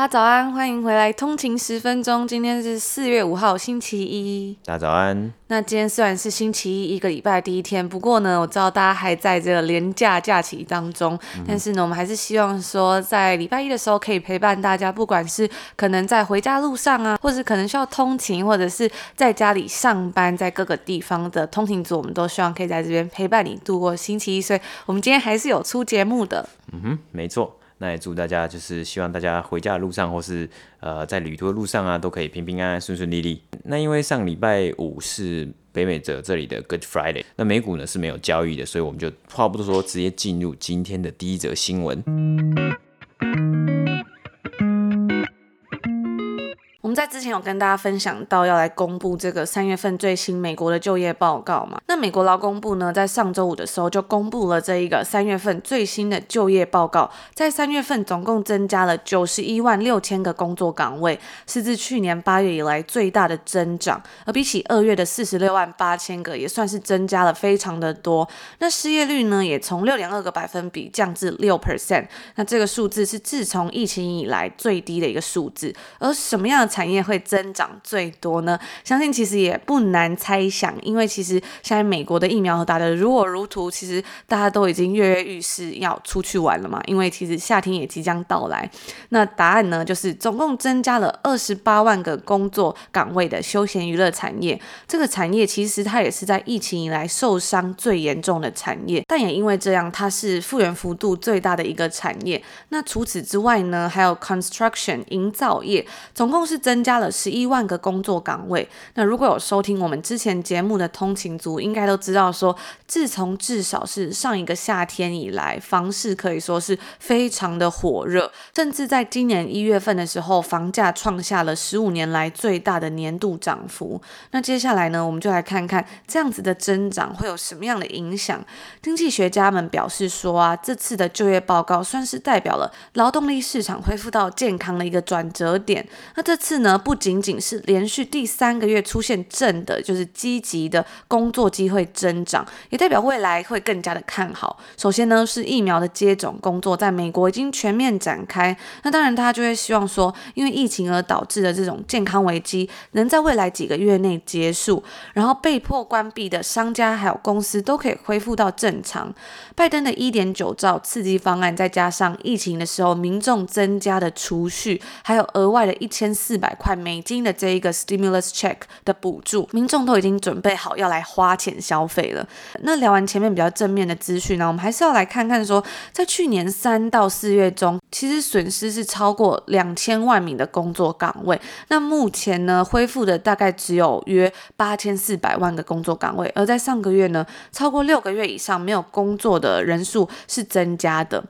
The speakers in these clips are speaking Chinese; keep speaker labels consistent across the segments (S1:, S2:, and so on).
S1: 大家早安，欢迎回来通勤十分钟。今天是四月五号，星期一。
S2: 大家早安。
S1: 那今天虽然是星期一，一个礼拜第一天，不过呢，我知道大家还在这个连假假期当中，嗯、但是呢，我们还是希望说，在礼拜一的时候可以陪伴大家，不管是可能在回家路上啊，或者可能需要通勤，或者是在家里上班，在各个地方的通勤族，我们都希望可以在这边陪伴你度过星期一。所以，我们今天还是有出节目的。
S2: 嗯哼，没错。那也祝大家，就是希望大家回家的路上，或是呃在旅途的路上啊，都可以平平安安、顺顺利利。那因为上礼拜五是北美者这里的 Good Friday，那美股呢是没有交易的，所以我们就话不多说，直接进入今天的第一则新闻。
S1: 我们在之前有跟大家分享到要来公布这个三月份最新美国的就业报告嘛？那美国劳工部呢，在上周五的时候就公布了这一个三月份最新的就业报告，在三月份总共增加了九十一万六千个工作岗位，是自去年八月以来最大的增长，而比起二月的四十六万八千个，也算是增加了非常的多。那失业率呢，也从六点二个百分比降至六 percent，那这个数字是自从疫情以来最低的一个数字。而什么样的产产业会增长最多呢？相信其实也不难猜想，因为其实现在美国的疫苗打得如火如荼，其实大家都已经跃跃欲试要出去玩了嘛。因为其实夏天也即将到来。那答案呢，就是总共增加了二十八万个工作岗位的休闲娱乐产业。这个产业其实它也是在疫情以来受伤最严重的产业，但也因为这样，它是复原幅度最大的一个产业。那除此之外呢，还有 construction 营造业，总共是增增加了十一万个工作岗位。那如果有收听我们之前节目的通勤族，应该都知道说，自从至少是上一个夏天以来，房市可以说是非常的火热，甚至在今年一月份的时候，房价创下了十五年来最大的年度涨幅。那接下来呢，我们就来看看这样子的增长会有什么样的影响。经济学家们表示说啊，这次的就业报告算是代表了劳动力市场恢复到健康的一个转折点。那这次。呢，不仅仅是连续第三个月出现正的，就是积极的工作机会增长，也代表未来会更加的看好。首先呢，是疫苗的接种工作在美国已经全面展开。那当然，大家就会希望说，因为疫情而导致的这种健康危机，能在未来几个月内结束，然后被迫关闭的商家还有公司都可以恢复到正常。拜登的一点九兆刺激方案，再加上疫情的时候民众增加的储蓄，还有额外的一千四百。块美金的这一个 stimulus check 的补助，民众都已经准备好要来花钱消费了。那聊完前面比较正面的资讯呢，我们还是要来看看说，在去年三到四月中，其实损失是超过两千万名的工作岗位。那目前呢，恢复的大概只有约八千四百万个工作岗位。而在上个月呢，超过六个月以上没有工作的人数是增加的。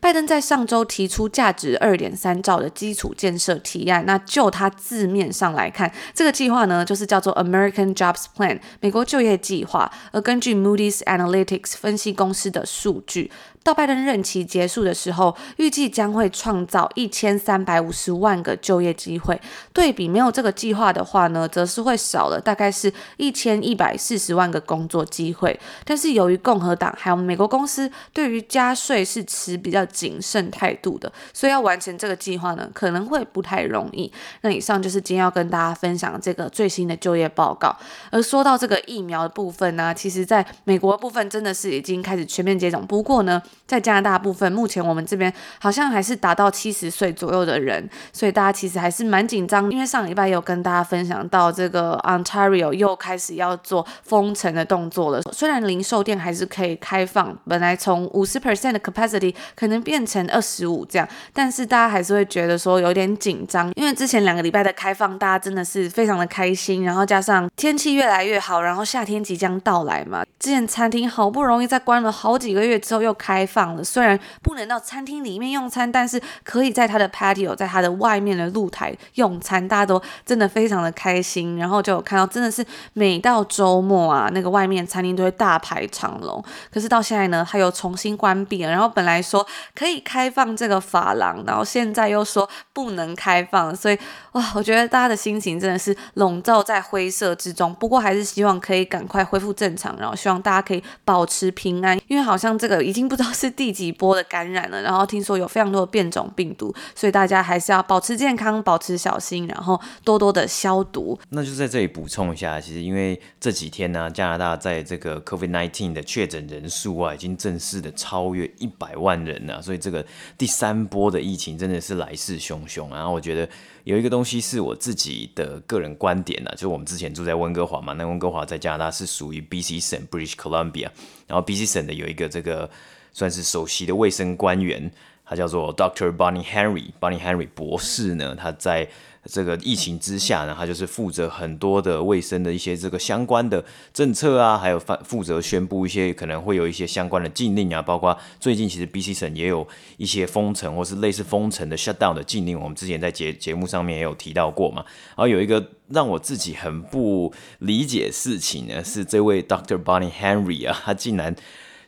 S1: 拜登在上周提出价值二点三兆的基础建设提案，那就他字面上来看，这个计划呢就是叫做 American Jobs Plan 美国就业计划。而根据 Moody's Analytics 分析公司的数据，到拜登任期结束的时候，预计将会创造一千三百五十万个就业机会。对比没有这个计划的话呢，则是会少了大概是一千一百四十万个工作机会。但是由于共和党还有美国公司对于加税是持比较谨慎态度的，所以要完成这个计划呢，可能会不太容易。那以上就是今天要跟大家分享这个最新的就业报告。而说到这个疫苗的部分呢，其实在美国部分真的是已经开始全面接种。不过呢，在加拿大部分，目前我们这边好像还是达到七十岁左右的人，所以大家其实还是蛮紧张。因为上礼拜有跟大家分享到，这个 Ontario 又开始要做封城的动作了。虽然零售店还是可以开放，本来从五十 percent 的 capacity 可能变成二十五这样，但是大家还是会觉得说有点紧张，因为之前两个礼拜的开放，大家真的是非常的开心，然后加上天气越来越好，然后夏天即将到来嘛，之前餐厅好不容易在关了好几个月之后又开开放了。虽然不能到餐厅里面用餐，但是可以在他的 patio，在他的外面的露台用餐，大家都真的非常的开心。然后就有看到，真的是每到周末啊，那个外面餐厅都会大排长龙。可是到现在呢，他又重新关闭了。然后本来说可以开放这个发廊，然后现在又说不能开放。所以哇，我觉得大家的心情真的是笼罩在灰色之中。不过还是希望可以赶快恢复正常，然后希望大家可以保持平安，因为好像这个已经不知道是第几波的感染了。然后听说有非常多的变种病毒，所以大家还是要保持健康，保持小心，然后多多的消毒。
S2: 那就在这里补充一下，其实因为这几天呢、加拿大在这个 COVID-19 的确诊人数啊，已经正式的超越一百万人了，所以这个第三波的疫情真的是来势汹汹。然后我觉得有一个东西是我自己的个人观点呢、啊，就是我们之前住在温哥华嘛，那温哥华在加拿大是属于 BC 省 （British Columbia），然后 BC 省的有一个这个算是首席的卫生官员，他叫做 Doctor Bonnie Henry，Bonnie Henry 博士呢，他在。这个疫情之下呢，他就是负责很多的卫生的一些这个相关的政策啊，还有负负责宣布一些可能会有一些相关的禁令啊，包括最近其实 BC 省也有一些封城或是类似封城的 shutdown 的禁令，我们之前在节节目上面也有提到过嘛。然后有一个让我自己很不理解事情呢，是这位 Doctor Bonnie Henry 啊，他竟然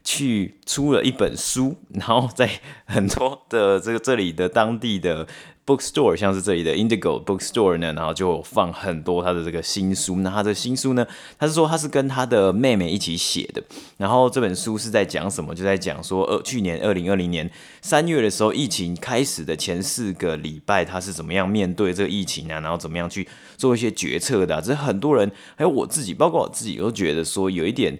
S2: 去出了一本书，然后在很多的这个这里的当地的。Bookstore 像是这里的 Indigo Bookstore 呢，然后就放很多他的这个新书。那他的新书呢，他是说他是跟他的妹妹一起写的。然后这本书是在讲什么？就在讲说，呃，去年二零二零年三月的时候，疫情开始的前四个礼拜，他是怎么样面对这个疫情啊？然后怎么样去做一些决策的啊？这很多人还有我自己，包括我自己都觉得说有一点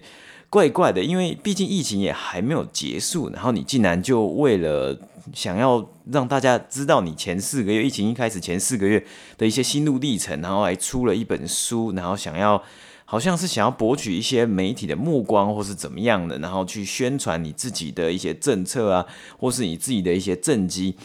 S2: 怪怪的，因为毕竟疫情也还没有结束，然后你竟然就为了。想要让大家知道你前四个月疫情一开始前四个月的一些心路历程，然后还出了一本书，然后想要好像是想要博取一些媒体的目光，或是怎么样的，然后去宣传你自己的一些政策啊，或是你自己的一些政绩，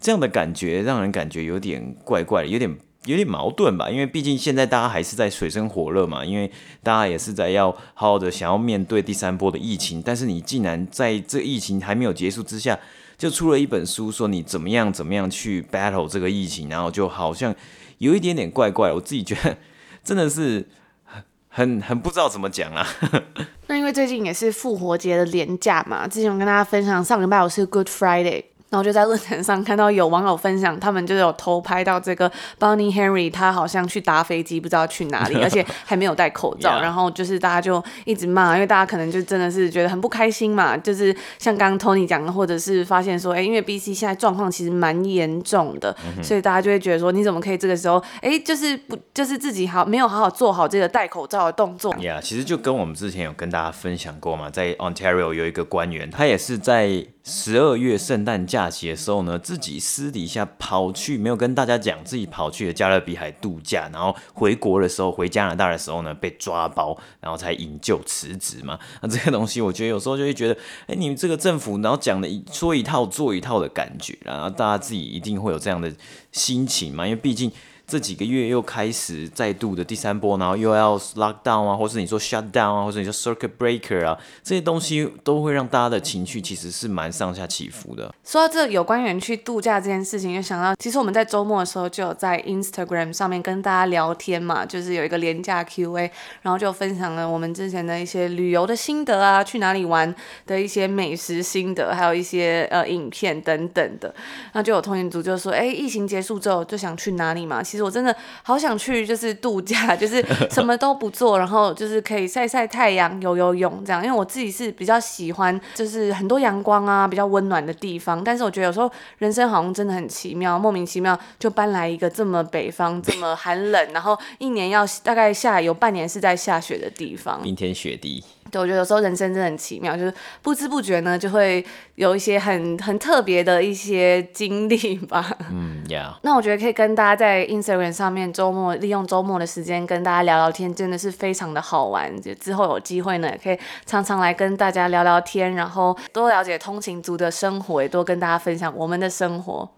S2: 这样的感觉让人感觉有点怪怪的，有点有点矛盾吧。因为毕竟现在大家还是在水深火热嘛，因为大家也是在要好好的想要面对第三波的疫情，但是你竟然在这疫情还没有结束之下。就出了一本书，说你怎么样怎么样去 battle 这个疫情，然后就好像有一点点怪怪，我自己觉得真的是很很很不知道怎么讲啊。
S1: 那因为最近也是复活节的连假嘛，之前我跟大家分享上礼拜我是 Good Friday。然后就在论坛上看到有网友分享，他们就有偷拍到这个 Bonnie Henry，他好像去搭飞机，不知道去哪里，而且还没有戴口罩。然后就是大家就一直骂，因为大家可能就真的是觉得很不开心嘛。就是像刚刚 Tony 讲的，或者是发现说，哎，因为 BC 现在状况其实蛮严重的，所以大家就会觉得说，你怎么可以这个时候，哎，就是不就是自己好没有好好做好这个戴口罩的动作。
S2: 呀，yeah, 其实就跟我们之前有跟大家分享过嘛，在 Ontario 有一个官员，他也是在。十二月圣诞假期的时候呢，自己私底下跑去，没有跟大家讲，自己跑去了加勒比海度假，然后回国的时候，回加拿大的时候呢，被抓包，然后才引咎辞职嘛。那这个东西，我觉得有时候就会觉得，哎，你们这个政府，然后讲的说一套做一套的感觉，然后大家自己一定会有这样的心情嘛，因为毕竟。这几个月又开始再度的第三波，然后又要 lock down 啊，或是你说 shut down 啊，或者你说 circuit breaker 啊，这些东西都会让大家的情绪其实是蛮上下起伏的。
S1: 说到这有关于去度假这件事情，就想到其实我们在周末的时候就有在 Instagram 上面跟大家聊天嘛，就是有一个廉价 Q&A，然后就分享了我们之前的一些旅游的心得啊，去哪里玩的一些美食心得，还有一些呃影片等等的。那就有通讯组就说，哎，疫情结束之后就想去哪里嘛？其实。我真的好想去，就是度假，就是什么都不做，然后就是可以晒晒太阳、游游泳这样。因为我自己是比较喜欢，就是很多阳光啊，比较温暖的地方。但是我觉得有时候人生好像真的很奇妙，莫名其妙就搬来一个这么北方、这么寒冷，然后一年要大概下有半年是在下雪的地方，
S2: 冰天雪地。
S1: 对，我觉得有时候人生真的很奇妙，就是不知不觉呢，就会有一些很很特别的一些经历吧。
S2: 嗯，Yeah。
S1: 那我觉得可以跟大家在 Instagram 上面周末利用周末的时间跟大家聊聊天，真的是非常的好玩。就之后有机会呢，也可以常常来跟大家聊聊天，然后多了解通勤族的生活，也多跟大家分享我们的生活。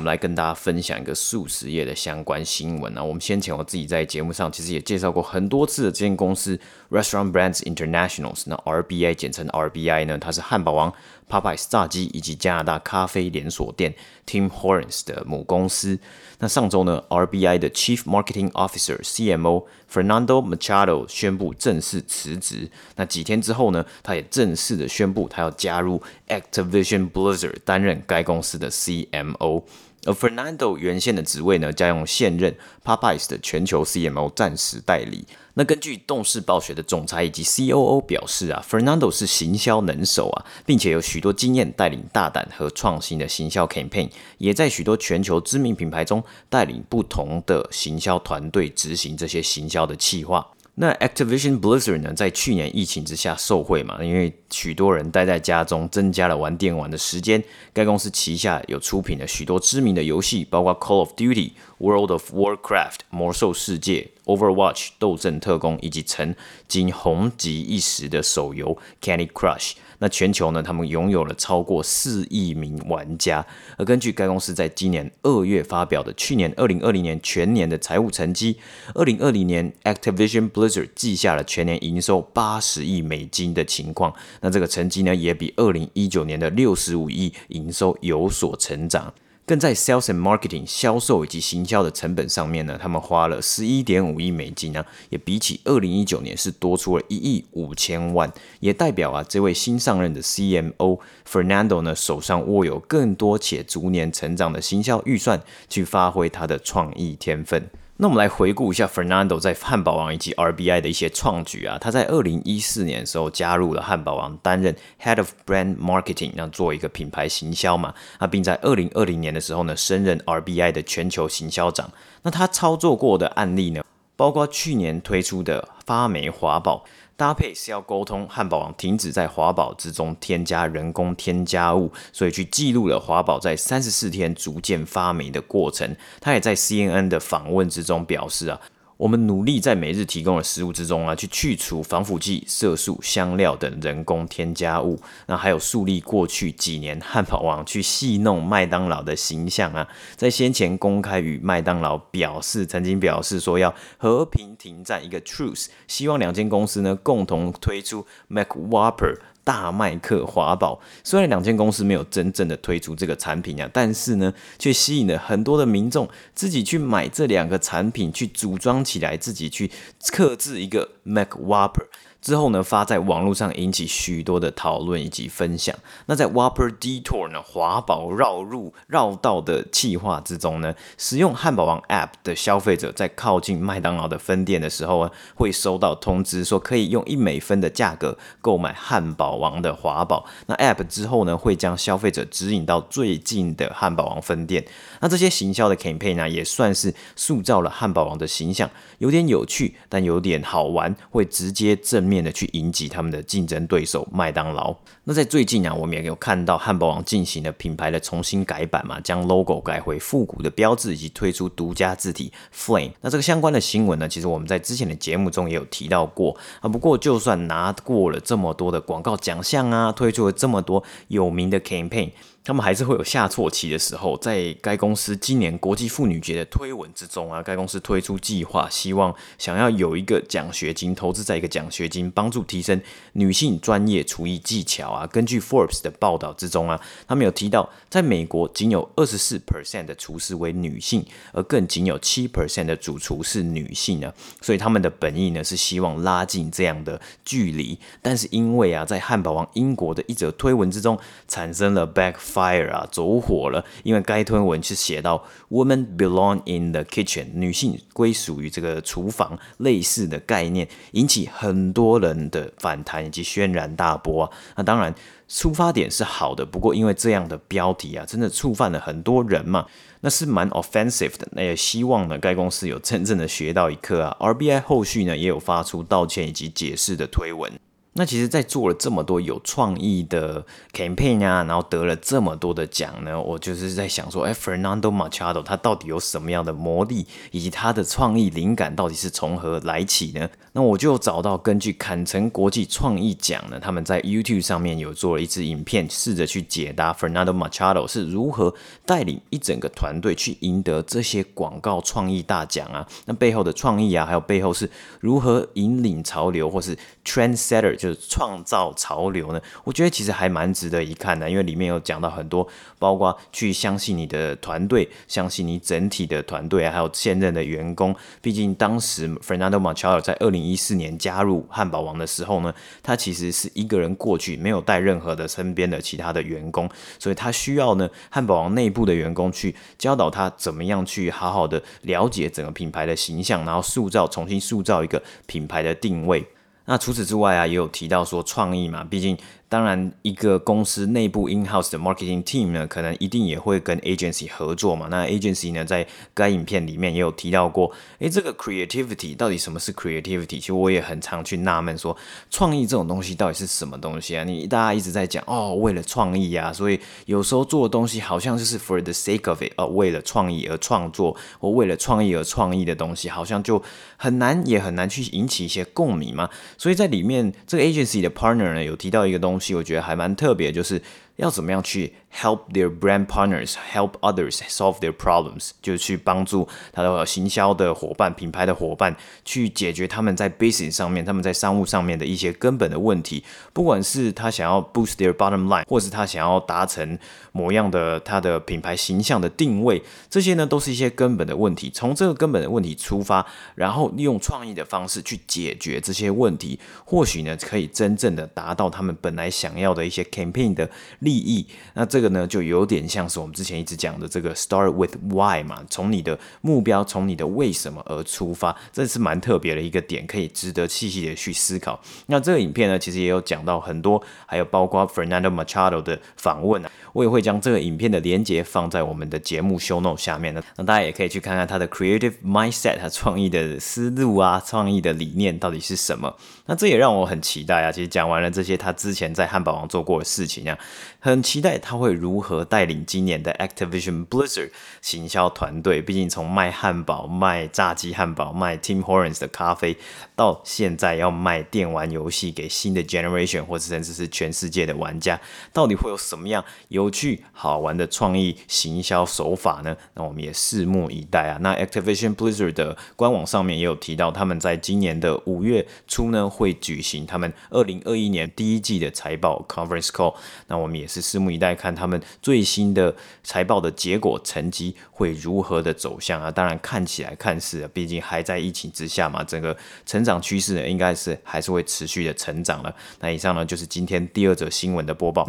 S2: 我们来跟大家分享一个速食业的相关新闻啊。我们先前我自己在节目上其实也介绍过很多次的这间公司 Restaurant Brands Internationals，那 RBI 简称 RBI 呢，它是汉堡王、Popeyes 炸鸡以及加拿大咖啡连锁店 Tim Hortons 的母公司。那上周呢，RBI 的 Chief Marketing Officer CMO Fernando Machado 宣布正式辞职。那几天之后呢，他也正式的宣布他要加入 Activision Blizzard 担任该公司的 CMO。而 Fernando 原先的职位呢，将用现任 Popeyes 的全球 CMO 暂时代理。那根据动视暴雪的总裁以及 COO 表示啊，Fernando 是行销能手啊，并且有许多经验带领大胆和创新的行销 campaign，也在许多全球知名品牌中带领不同的行销团队执行这些行销的企划。那 Activision Blizzard 呢，在去年疫情之下受惠嘛，因为许多人待在家中，增加了玩电玩的时间。该公司旗下有出品了许多知名的游戏，包括 Call of Duty、World of Warcraft、魔兽世界、Overwatch、斗阵特工，以及曾经红极一时的手游 Candy Crush。那全球呢，他们拥有了超过四亿名玩家。而根据该公司在今年二月发表的去年二零二零年全年的财务成绩，二零二零年 Activision Blizzard 记下了全年营收八十亿美金的情况。那这个成绩呢，也比二零一九年的六十五亿营收有所成长。更在 sales and marketing 销售以及行销的成本上面呢，他们花了十一点五亿美金呢，也比起二零一九年是多出了一亿五千万，也代表啊，这位新上任的 CMO Fernando 呢，手上握有更多且逐年成长的行销预算，去发挥他的创意天分。那我们来回顾一下 Fernando 在汉堡王以及 RBI 的一些创举啊。他在二零一四年的时候加入了汉堡王，担任 Head of Brand Marketing，那做一个品牌行销嘛。那并在二零二零年的时候呢，升任 RBI 的全球行销长。那他操作过的案例呢，包括去年推出的发霉华堡。搭配是要沟通汉堡王停止在华堡之中添加人工添加物，所以去记录了华堡在三十四天逐渐发霉的过程。他也在 CNN 的访问之中表示啊。我们努力在每日提供的食物之中啊，去去除防腐剂、色素、香料等人工添加物。那还有树立过去几年汉堡王去戏弄麦当劳的形象啊，在先前公开与麦当劳表示，曾经表示说要和平停战一个 truce，希望两间公司呢共同推出 Mac Whopper。大麦克华宝，虽然两间公司没有真正的推出这个产品啊，但是呢，却吸引了很多的民众自己去买这两个产品，去组装起来，自己去刻制一个 Mac Whopper。之后呢，发在网络上引起许多的讨论以及分享。那在 Whopper Detour 呢，华宝绕路绕道的企划之中呢，使用汉堡王 App 的消费者在靠近麦当劳的分店的时候啊，会收到通知说可以用一美分的价格购买汉堡王的华宝。那 App 之后呢，会将消费者指引到最近的汉堡王分店。那这些行销的 campaign 呢，也算是塑造了汉堡王的形象，有点有趣，但有点好玩，会直接正面的去迎击他们的竞争对手麦当劳。那在最近啊，我们也有看到汉堡王进行了品牌的重新改版嘛，将 logo 改回复古的标志，以及推出独家字体 Flame。那这个相关的新闻呢，其实我们在之前的节目中也有提到过啊。不过就算拿过了这么多的广告奖项啊，推出了这么多有名的 campaign。他们还是会有下错棋的时候，在该公司今年国际妇女节的推文之中啊，该公司推出计划，希望想要有一个奖学金，投资在一个奖学金，帮助提升女性专业厨艺技巧啊。根据 Forbes 的报道之中啊，他们有提到，在美国仅有二十四 percent 的厨师为女性，而更仅有七 percent 的主厨是女性呢。所以他们的本意呢是希望拉近这样的距离，但是因为啊，在汉堡王英国的一则推文之中产生了 back。Fire 啊，走火了！因为该推文是写到 “Women belong in the kitchen”，女性归属于这个厨房，类似的概念，引起很多人的反弹以及轩然大波啊。那当然，出发点是好的，不过因为这样的标题啊，真的触犯了很多人嘛，那是蛮 offensive 的。那也希望呢，该公司有真正的学到一课啊。RBI 后续呢，也有发出道歉以及解释的推文。那其实，在做了这么多有创意的 campaign 啊，然后得了这么多的奖呢，我就是在想说，哎，Fernando Machado 他到底有什么样的魔力，以及他的创意灵感到底是从何来起呢？那我就找到根据坎城国际创意奖呢，他们在 YouTube 上面有做了一支影片，试着去解答 Fernando Machado 是如何带领一整个团队去赢得这些广告创意大奖啊，那背后的创意啊，还有背后是如何引领潮流或是 trendsetter。就是创造潮流呢，我觉得其实还蛮值得一看的，因为里面有讲到很多，包括去相信你的团队，相信你整体的团队，还有现任的员工。毕竟当时 Fernando Machado 在二零一四年加入汉堡王的时候呢，他其实是一个人过去，没有带任何的身边的其他的员工，所以他需要呢汉堡王内部的员工去教导他怎么样去好好的了解整个品牌的形象，然后塑造，重新塑造一个品牌的定位。那除此之外啊，也有提到说创意嘛，毕竟。当然，一个公司内部 in-house 的 marketing team 呢，可能一定也会跟 agency 合作嘛。那 agency 呢，在该影片里面也有提到过，诶，这个 creativity 到底什么是 creativity？其实我也很常去纳闷说，创意这种东西到底是什么东西啊？你大家一直在讲哦，为了创意啊，所以有时候做的东西好像就是 for the sake of it，呃，为了创意而创作，或为了创意而创意的东西，好像就很难，也很难去引起一些共鸣嘛。所以在里面，这个 agency 的 partner 呢，有提到一个东西。我觉得还蛮特别，就是要怎么样去 help their brand partners help others solve their problems，就是去帮助他的行销的伙伴、品牌的伙伴去解决他们在 business 上面、他们在商务上面的一些根本的问题。不管是他想要 boost their bottom line，或是他想要达成模样的他的品牌形象的定位，这些呢都是一些根本的问题。从这个根本的问题出发，然后利用创意的方式去解决这些问题，或许呢可以真正的达到他们本来想要的一些 campaign 的利益。那这个呢，就有点像是我们之前一直讲的这个 start with why 嘛，从你的目标，从你的为什么而出发，这是蛮特别的一个点，可以值得细细的去思考。那这个影片呢，其实也有讲到很多，还有包括 Fernando Machado 的访问啊，我也会将这个影片的连结放在我们的节目 show note 下面呢，那大家也可以去看看他的 creative mindset，他创意的思路啊，创意的理念到底是什么。那这也让我很期待啊，其实讲完了这些他之前在汉堡王做过的事情啊，很期待他会如何带领今年的 Activision Blizzard 行销团队。毕竟从卖汉堡、卖炸鸡汉堡、卖 Tim Hortons 的咖啡，到现在要卖电玩游戏给新的 generation，或者甚至是全世界的玩家，到底会有什么样有有趣好玩的创意行销手法呢？那我们也拭目以待啊。那 Activision Blizzard 的官网上面也有提到，他们在今年的五月初呢，会举行他们二零二一年第一季的财报 Conference Call。那我们也是拭目以待，看他们最新的财报的结果成绩会如何的走向啊。当然看起来看似啊，毕竟还在疫情之下嘛，整个成长趋势呢，应该是还是会持续的成长了。那以上呢，就是今天第二则新闻的播报。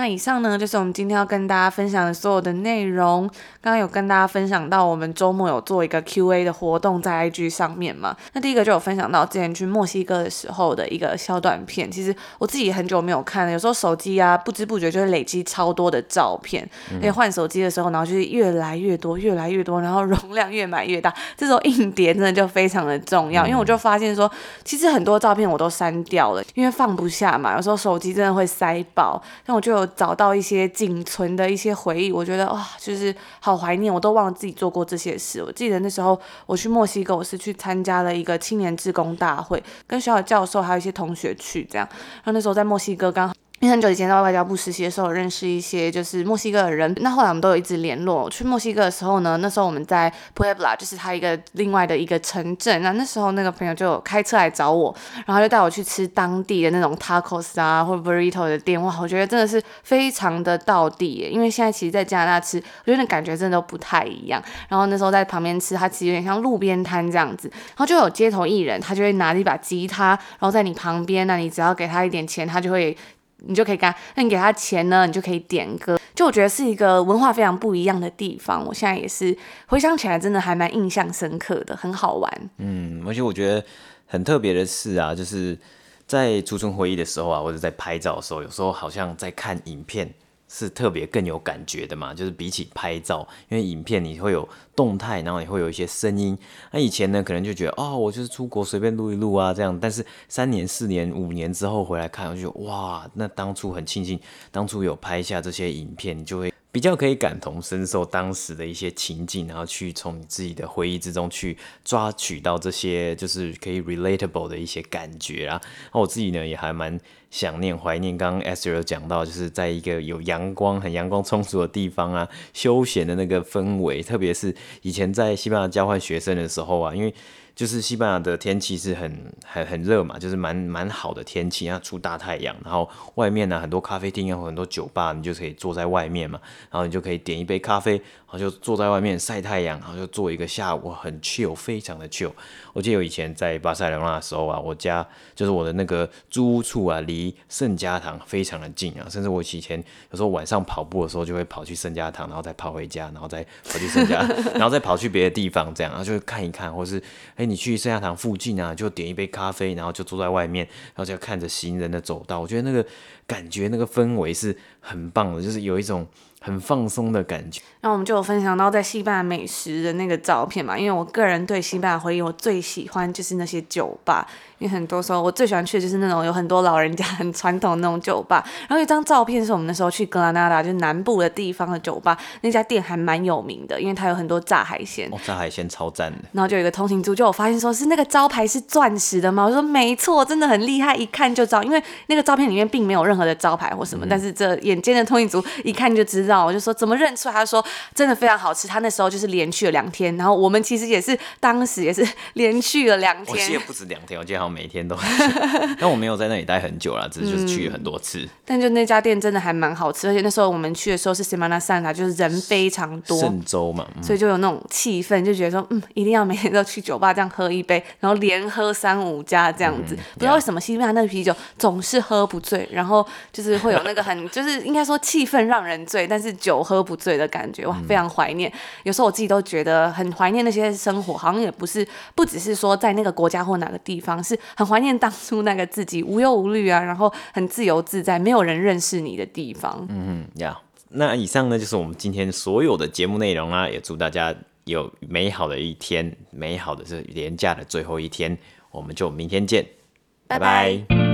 S1: 那以上呢，就是我们今天要跟大家分享的所有的内容。刚刚有跟大家分享到，我们周末有做一个 Q&A 的活动在 IG 上面嘛。那第一个就有分享到之前去墨西哥的时候的一个小短片。其实我自己很久没有看了，有时候手机啊不知不觉就会累积超多的照片。而且换手机的时候，然后就是越来越多，越来越多，然后容量越买越大。这时候硬碟真的就非常的重要，因为我就发现说，其实很多照片我都删掉了，因为放不下嘛。有时候手机真的会塞爆，但我就有。找到一些仅存的一些回忆，我觉得哇，就是好怀念，我都忘了自己做过这些事。我记得那时候我去墨西哥，我是去参加了一个青年志工大会，跟学校的教授还有一些同学去这样。然后那时候在墨西哥刚好。因为很久以前在外交部实习的时候，认识一些就是墨西哥的人。那后来我们都有一直联络。去墨西哥的时候呢，那时候我们在 Puebla，就是他一个另外的一个城镇。那那时候那个朋友就开车来找我，然后就带我去吃当地的那种 tacos 啊，或者 burrito 的店。哇，我觉得真的是非常的到地耶。因为现在其实，在加拿大吃，我觉得感觉真的都不太一样。然后那时候在旁边吃，它其实有点像路边摊这样子。然后就有街头艺人，他就会拿着一把吉他，然后在你旁边，那你只要给他一点钱，他就会。你就可以干，那你给他钱呢，你就可以点歌。就我觉得是一个文化非常不一样的地方。我现在也是回想起来，真的还蛮印象深刻的，很好玩。
S2: 嗯，而且我觉得很特别的是啊，就是在储存回忆的时候啊，或者在拍照的时候，有时候好像在看影片。是特别更有感觉的嘛，就是比起拍照，因为影片你会有动态，然后你会有一些声音。那以前呢，可能就觉得哦，我就是出国随便录一录啊这样。但是三年、四年、五年之后回来看，我就觉得哇，那当初很庆幸，当初有拍下这些影片，就会。比较可以感同身受当时的一些情境，然后去从你自己的回忆之中去抓取到这些就是可以 relatable 的一些感觉啊。那我自己呢也还蛮想念、怀念刚刚 Esther 有讲到，就是在一个有阳光、很阳光充足的地方啊，休闲的那个氛围，特别是以前在西班牙交换学生的时候啊，因为。就是西班牙的天气是很很很热嘛，就是蛮蛮好的天气，然后出大太阳，然后外面呢很多咖啡厅啊，很多酒吧，你就可以坐在外面嘛，然后你就可以点一杯咖啡，然后就坐在外面晒太阳，然后就坐一个下午，很 chill，非常的 chill。我记得我以前在巴塞罗那的时候啊，我家就是我的那个租屋处啊，离圣家堂非常的近啊，甚至我以前有时候晚上跑步的时候，就会跑去圣家堂，然后再跑回家，然后再跑去圣家，然后再跑去别的地方，这样，然后就看一看，或是哎。你去圣亚堂附近啊，就点一杯咖啡，然后就坐在外面，然后就看着行人的走道。我觉得那个感觉，那个氛围是很棒的，就是有一种。很放松的感觉。
S1: 那我们就有分享到在西班牙美食的那个照片嘛，因为我个人对西班牙回忆，我最喜欢就是那些酒吧，因为很多时候我最喜欢去的就是那种有很多老人家很传统的那种酒吧。然后有一张照片是我们那时候去格拉纳达，就是南部的地方的酒吧，那家店还蛮有名的，因为它有很多炸海鲜。
S2: 哦，炸海鲜超赞的。
S1: 然后就有一个通勤族就我发现说是那个招牌是钻石的吗？我说没错，真的很厉害，一看就知道，因为那个照片里面并没有任何的招牌或什么，嗯、但是这眼尖的通勤族一看就知道，我就说怎么认。出来，他说真的非常好吃。他那时候就是连续了两天，然后我们其实也是当时也是连续了两天。
S2: 我记得不止两天，我记得好像每天都。但我没有在那里待很久了，只是就是去了很多次。嗯、
S1: 但就那家店真的还蛮好吃，而且那时候我们去的时候是 Semana Santa，就是人非常多，
S2: 圣周嘛，
S1: 所以就有那种气氛，就觉得说嗯，一定要每天都去酒吧这样喝一杯，然后连喝三五家这样子。嗯、不知道为什么西班牙那个啤酒总是喝不醉，然后就是会有那个很就是应该说气氛让人醉，但是酒喝不醉。的感觉哇，非常怀念。有时候我自己都觉得很怀念那些生活，好像也不是不只是说在那个国家或哪个地方，是很怀念当初那个自己无忧无虑啊，然后很自由自在，没有人认识你的地方。
S2: 嗯嗯，呀，那以上呢就是我们今天所有的节目内容啊，也祝大家有美好的一天，美好的是廉假的最后一天，我们就明天见，拜拜。拜拜。